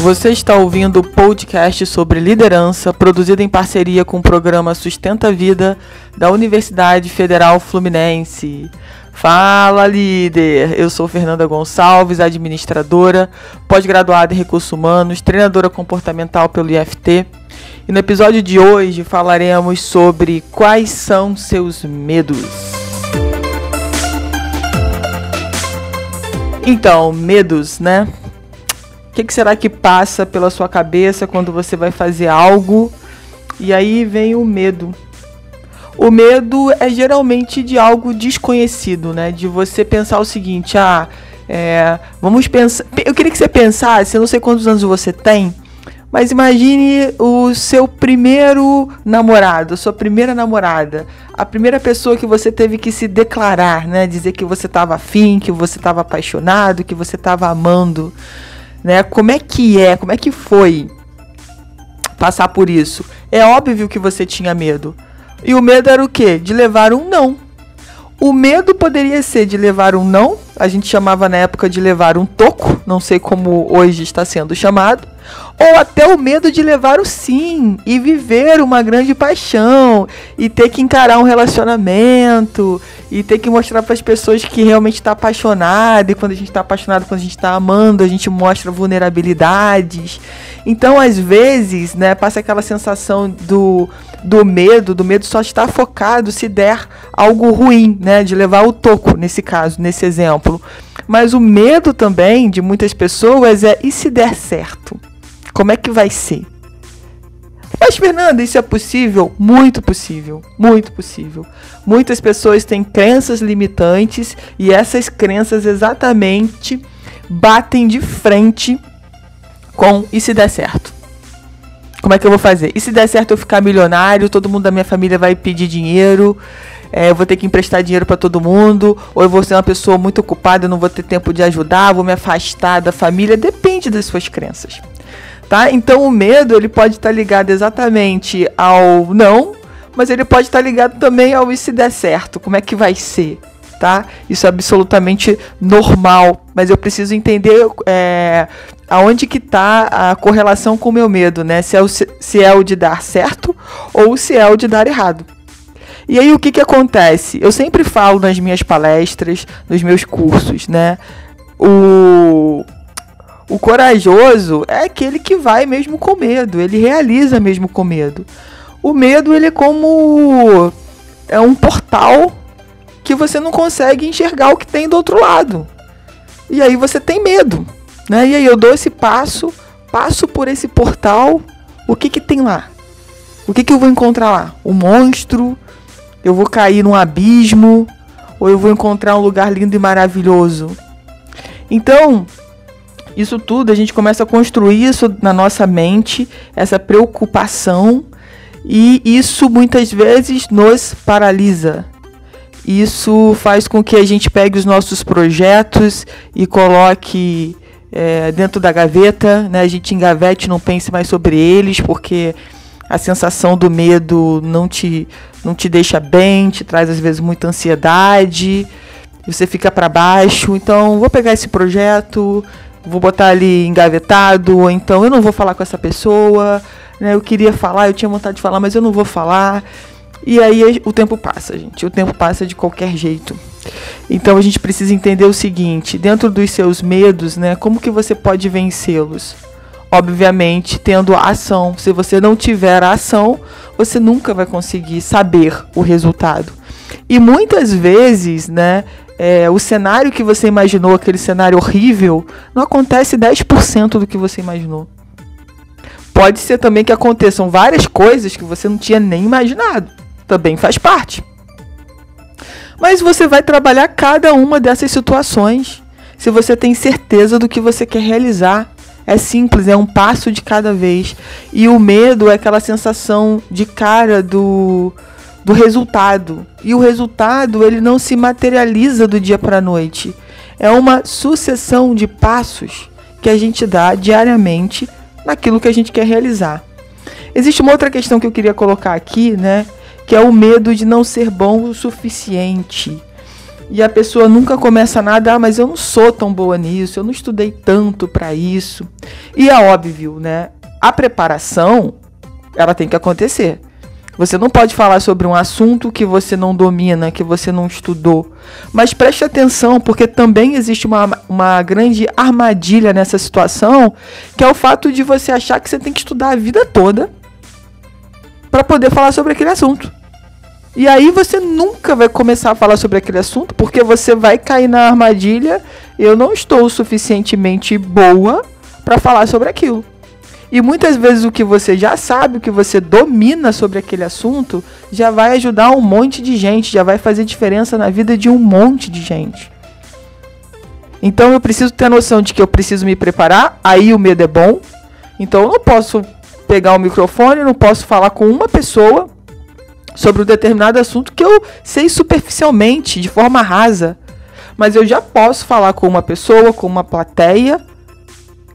Você está ouvindo o podcast sobre liderança, produzido em parceria com o programa Sustenta Vida da Universidade Federal Fluminense. Fala, líder! Eu sou Fernanda Gonçalves, administradora, pós-graduada em recursos humanos, treinadora comportamental pelo IFT. E no episódio de hoje falaremos sobre quais são seus medos. Então, medos, né? Que, que será que passa pela sua cabeça quando você vai fazer algo e aí vem o medo? O medo é geralmente de algo desconhecido, né? De você pensar o seguinte, ah, é, vamos pensar. Eu queria que você pensasse, eu não sei quantos anos você tem, mas imagine o seu primeiro namorado, sua primeira namorada, a primeira pessoa que você teve que se declarar, né? Dizer que você estava afim, que você estava apaixonado, que você estava amando, né? Como é que é? Como é que foi passar por isso? É óbvio que você tinha medo. E o medo era o quê? De levar um não. O medo poderia ser de levar um não, a gente chamava na época de levar um toco, não sei como hoje está sendo chamado, ou até o medo de levar o sim e viver uma grande paixão. E ter que encarar um relacionamento. E ter que mostrar para as pessoas que realmente está apaixonado. E quando a gente está apaixonado, quando a gente está amando, a gente mostra vulnerabilidades. Então, às vezes, né, passa aquela sensação do do medo, do medo só está focado se der algo ruim, né, de levar o toco nesse caso, nesse exemplo. Mas o medo também de muitas pessoas é e se der certo? Como é que vai ser? Mas, Fernanda, isso é possível? Muito possível, muito possível. Muitas pessoas têm crenças limitantes e essas crenças exatamente batem de frente com e se der certo. Como é que eu vou fazer? E se der certo eu ficar milionário, todo mundo da minha família vai pedir dinheiro, é, eu vou ter que emprestar dinheiro para todo mundo, ou eu vou ser uma pessoa muito ocupada, eu não vou ter tempo de ajudar, vou me afastar da família, depende das suas crenças. Tá? Então o medo ele pode estar tá ligado exatamente ao não, mas ele pode estar tá ligado também ao e se der certo, como é que vai ser? Tá? Isso é absolutamente normal, mas eu preciso entender é, aonde que está a correlação com o meu medo, né? Se é, o, se é o de dar certo ou se é o de dar errado. E aí o que, que acontece? Eu sempre falo nas minhas palestras, nos meus cursos, né? O, o corajoso é aquele que vai mesmo com medo, ele realiza mesmo com medo. O medo ele é como é um portal que você não consegue enxergar o que tem do outro lado. E aí você tem medo. Né? E aí eu dou esse passo, passo por esse portal, o que que tem lá? O que que eu vou encontrar lá? Um monstro? Eu vou cair num abismo? Ou eu vou encontrar um lugar lindo e maravilhoso? Então, isso tudo a gente começa a construir isso na nossa mente, essa preocupação, e isso muitas vezes nos paralisa. Isso faz com que a gente pegue os nossos projetos e coloque é, dentro da gaveta, né? A gente engavete, não pense mais sobre eles, porque a sensação do medo não te, não te deixa bem, te traz às vezes muita ansiedade, você fica para baixo. Então, vou pegar esse projeto, vou botar ali engavetado, ou então eu não vou falar com essa pessoa, né? Eu queria falar, eu tinha vontade de falar, mas eu não vou falar. E aí o tempo passa, gente. O tempo passa de qualquer jeito. Então a gente precisa entender o seguinte, dentro dos seus medos, né, como que você pode vencê-los? Obviamente, tendo ação. Se você não tiver ação, você nunca vai conseguir saber o resultado. E muitas vezes, né, é, o cenário que você imaginou, aquele cenário horrível, não acontece 10% do que você imaginou. Pode ser também que aconteçam várias coisas que você não tinha nem imaginado. Também faz parte. Mas você vai trabalhar cada uma dessas situações se você tem certeza do que você quer realizar. É simples, é um passo de cada vez. E o medo é aquela sensação de cara do, do resultado. E o resultado, ele não se materializa do dia para a noite. É uma sucessão de passos que a gente dá diariamente naquilo que a gente quer realizar. Existe uma outra questão que eu queria colocar aqui, né? Que é o medo de não ser bom o suficiente. E a pessoa nunca começa nada, ah, mas eu não sou tão boa nisso, eu não estudei tanto para isso. E é óbvio, né? A preparação, ela tem que acontecer. Você não pode falar sobre um assunto que você não domina, que você não estudou. Mas preste atenção, porque também existe uma, uma grande armadilha nessa situação, que é o fato de você achar que você tem que estudar a vida toda para poder falar sobre aquele assunto. E aí você nunca vai começar a falar sobre aquele assunto, porque você vai cair na armadilha. Eu não estou suficientemente boa para falar sobre aquilo. E muitas vezes o que você já sabe, o que você domina sobre aquele assunto, já vai ajudar um monte de gente, já vai fazer diferença na vida de um monte de gente. Então eu preciso ter a noção de que eu preciso me preparar, aí o medo é bom. Então eu não posso pegar o microfone, não posso falar com uma pessoa sobre um determinado assunto que eu sei superficialmente, de forma rasa. Mas eu já posso falar com uma pessoa, com uma plateia,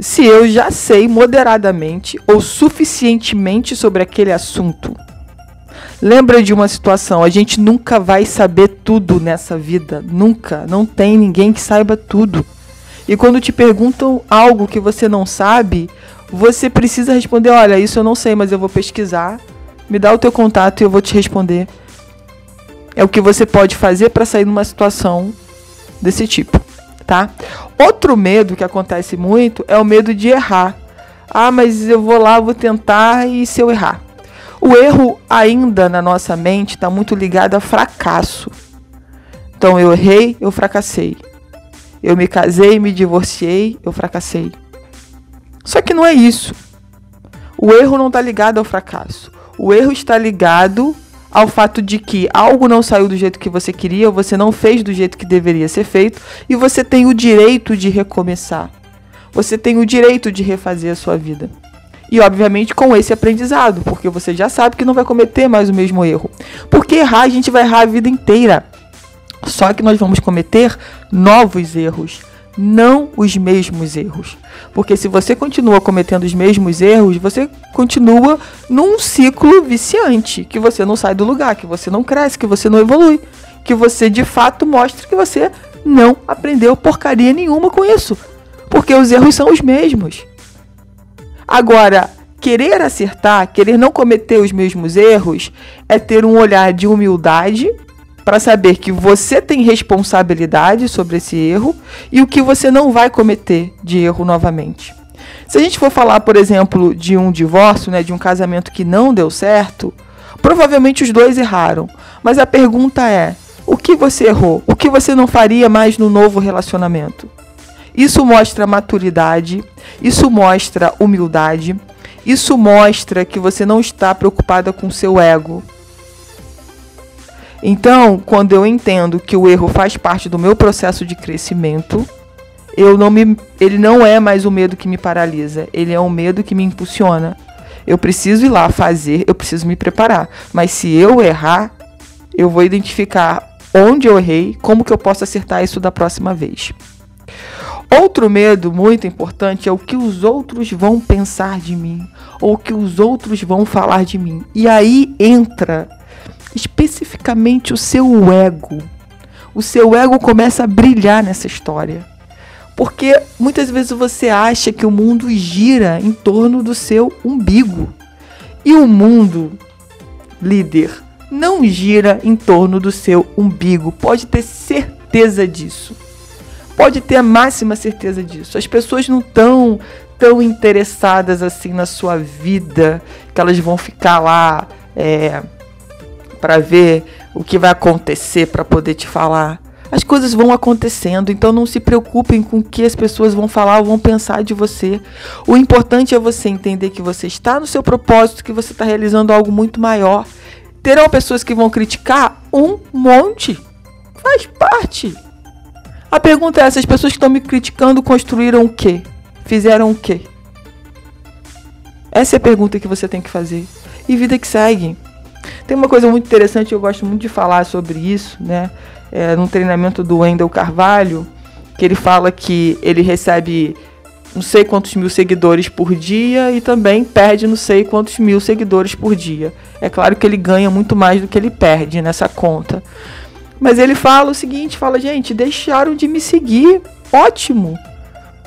se eu já sei moderadamente ou suficientemente sobre aquele assunto. Lembra de uma situação, a gente nunca vai saber tudo nessa vida, nunca, não tem ninguém que saiba tudo. E quando te perguntam algo que você não sabe, você precisa responder, olha, isso eu não sei, mas eu vou pesquisar. Me dá o teu contato e eu vou te responder. É o que você pode fazer para sair numa situação desse tipo tá? Outro medo que acontece muito é o medo de errar. Ah, mas eu vou lá, vou tentar e se eu errar? O erro ainda na nossa mente está muito ligado a fracasso. Então eu errei, eu fracassei. Eu me casei, me divorciei, eu fracassei. Só que não é isso. O erro não está ligado ao fracasso. O erro está ligado ao fato de que algo não saiu do jeito que você queria, ou você não fez do jeito que deveria ser feito, e você tem o direito de recomeçar. Você tem o direito de refazer a sua vida. E obviamente com esse aprendizado, porque você já sabe que não vai cometer mais o mesmo erro. Porque errar, a gente vai errar a vida inteira. Só que nós vamos cometer novos erros não os mesmos erros. Porque se você continua cometendo os mesmos erros, você continua num ciclo viciante, que você não sai do lugar, que você não cresce, que você não evolui, que você de fato mostra que você não aprendeu porcaria nenhuma com isso. Porque os erros são os mesmos. Agora, querer acertar, querer não cometer os mesmos erros, é ter um olhar de humildade para saber que você tem responsabilidade sobre esse erro e o que você não vai cometer de erro novamente. Se a gente for falar, por exemplo, de um divórcio, né, de um casamento que não deu certo, provavelmente os dois erraram. Mas a pergunta é: o que você errou? O que você não faria mais no novo relacionamento? Isso mostra maturidade, isso mostra humildade, isso mostra que você não está preocupada com seu ego, então, quando eu entendo que o erro faz parte do meu processo de crescimento, eu não me, ele não é mais o medo que me paralisa, ele é um medo que me impulsiona. Eu preciso ir lá fazer, eu preciso me preparar. Mas se eu errar, eu vou identificar onde eu errei, como que eu posso acertar isso da próxima vez. Outro medo muito importante é o que os outros vão pensar de mim, ou o que os outros vão falar de mim. E aí entra especificamente o seu ego. O seu ego começa a brilhar nessa história. Porque muitas vezes você acha que o mundo gira em torno do seu umbigo. E o mundo, líder, não gira em torno do seu umbigo. Pode ter certeza disso. Pode ter a máxima certeza disso. As pessoas não estão tão interessadas assim na sua vida que elas vão ficar lá é, para ver o que vai acontecer para poder te falar. As coisas vão acontecendo, então não se preocupem com o que as pessoas vão falar ou vão pensar de você. O importante é você entender que você está no seu propósito, que você está realizando algo muito maior. Terão pessoas que vão criticar um monte. Faz parte. A pergunta é: essas pessoas que estão me criticando construíram o quê? Fizeram o quê? Essa é a pergunta que você tem que fazer. E vida que segue. Tem uma coisa muito interessante, eu gosto muito de falar sobre isso, né? É, num treinamento do Wendel Carvalho, que ele fala que ele recebe não sei quantos mil seguidores por dia e também perde não sei quantos mil seguidores por dia. É claro que ele ganha muito mais do que ele perde nessa conta. Mas ele fala o seguinte, fala, gente, deixaram de me seguir. Ótimo.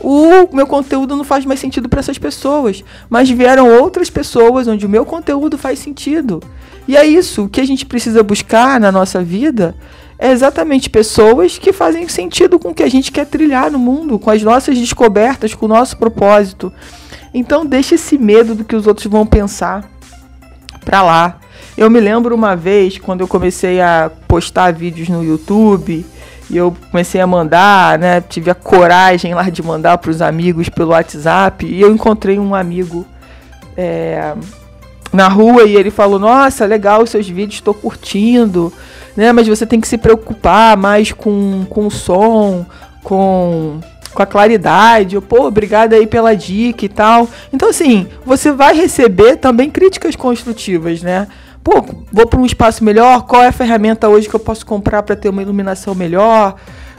O meu conteúdo não faz mais sentido para essas pessoas, mas vieram outras pessoas onde o meu conteúdo faz sentido. E é isso, o que a gente precisa buscar na nossa vida é exatamente pessoas que fazem sentido com o que a gente quer trilhar no mundo, com as nossas descobertas, com o nosso propósito. Então deixa esse medo do que os outros vão pensar pra lá. Eu me lembro uma vez quando eu comecei a postar vídeos no YouTube e eu comecei a mandar, né? Tive a coragem lá de mandar para os amigos pelo WhatsApp e eu encontrei um amigo é, na rua e ele falou: Nossa, legal os seus vídeos, estou curtindo, né? Mas você tem que se preocupar mais com, com o som, com, com a claridade. Eu, pô, obrigado aí pela dica e tal. Então, assim, você vai receber também críticas construtivas, né? Pô, vou para um espaço melhor? Qual é a ferramenta hoje que eu posso comprar para ter uma iluminação melhor?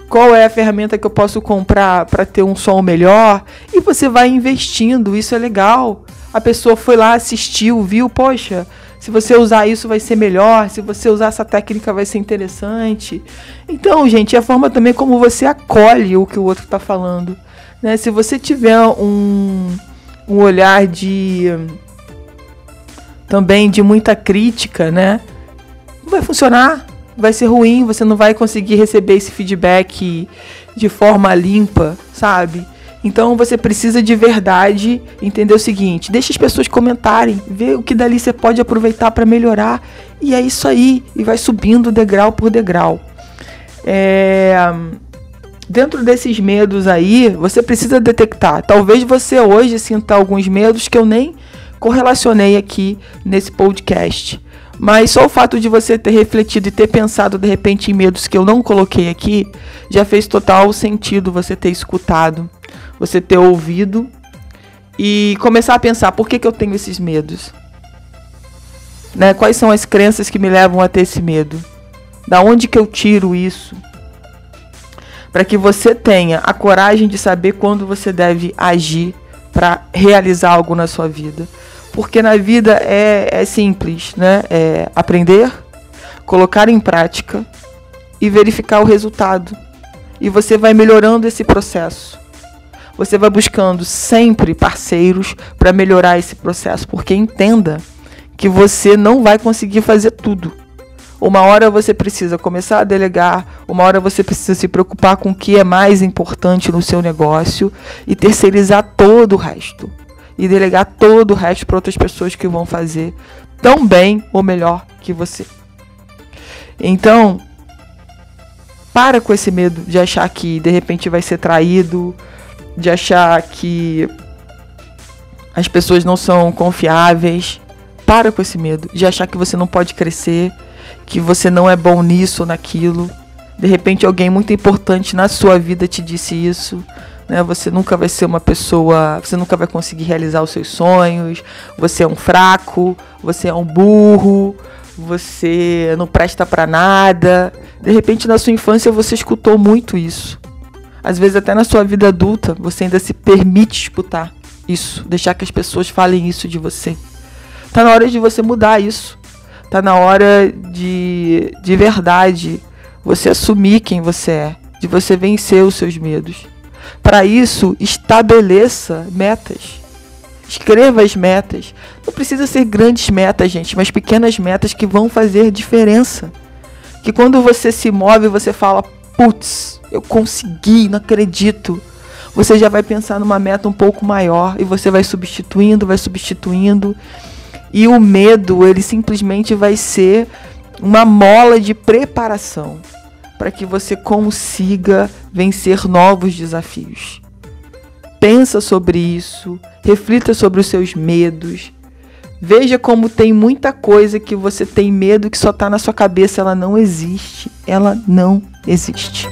Qual é a ferramenta que eu posso comprar para ter um som melhor? E você vai investindo, isso é legal. A pessoa foi lá, assistiu, viu, poxa, se você usar isso vai ser melhor, se você usar essa técnica vai ser interessante. Então, gente, é a forma também como você acolhe o que o outro está falando. Né? Se você tiver um, um olhar de também de muita crítica, né? Não vai funcionar, vai ser ruim, você não vai conseguir receber esse feedback de forma limpa, sabe? Então você precisa de verdade entender o seguinte: deixa as pessoas comentarem, ver o que dali você pode aproveitar para melhorar. E é isso aí, e vai subindo degrau por degrau. É... Dentro desses medos aí, você precisa detectar. Talvez você hoje sinta alguns medos que eu nem correlacionei aqui nesse podcast. Mas só o fato de você ter refletido e ter pensado de repente em medos que eu não coloquei aqui, já fez total sentido você ter escutado, você ter ouvido e começar a pensar por que, que eu tenho esses medos. Né? Quais são as crenças que me levam a ter esse medo? Da onde que eu tiro isso? Para que você tenha a coragem de saber quando você deve agir para realizar algo na sua vida. Porque na vida é, é simples, né? É aprender, colocar em prática e verificar o resultado. E você vai melhorando esse processo. Você vai buscando sempre parceiros para melhorar esse processo, porque entenda que você não vai conseguir fazer tudo. Uma hora você precisa começar a delegar, uma hora você precisa se preocupar com o que é mais importante no seu negócio e terceirizar todo o resto e delegar todo o resto para outras pessoas que vão fazer tão bem ou melhor que você. Então, para com esse medo de achar que de repente vai ser traído, de achar que as pessoas não são confiáveis. Para com esse medo de achar que você não pode crescer, que você não é bom nisso ou naquilo. De repente alguém muito importante na sua vida te disse isso né? Você nunca vai ser uma pessoa, você nunca vai conseguir realizar os seus sonhos, você é um fraco, você é um burro, você não presta para nada. De repente na sua infância você escutou muito isso. Às vezes até na sua vida adulta você ainda se permite escutar isso, deixar que as pessoas falem isso de você. Tá na hora de você mudar isso. Tá na hora de de verdade você assumir quem você é, de você vencer os seus medos. Para isso, estabeleça metas. Escreva as metas. Não precisa ser grandes metas, gente, mas pequenas metas que vão fazer diferença. Que quando você se move, você fala: putz, eu consegui, não acredito. Você já vai pensar numa meta um pouco maior e você vai substituindo, vai substituindo. E o medo, ele simplesmente vai ser uma mola de preparação para que você consiga vencer novos desafios. Pensa sobre isso, reflita sobre os seus medos. Veja como tem muita coisa que você tem medo que só está na sua cabeça, ela não existe. Ela não existe.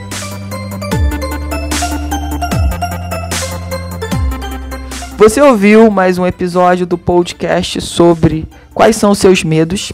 Você ouviu mais um episódio do podcast sobre quais são os seus medos?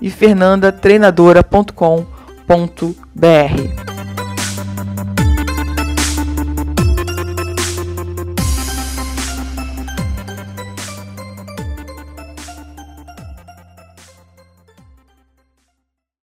e fernandatreinadora.com.br.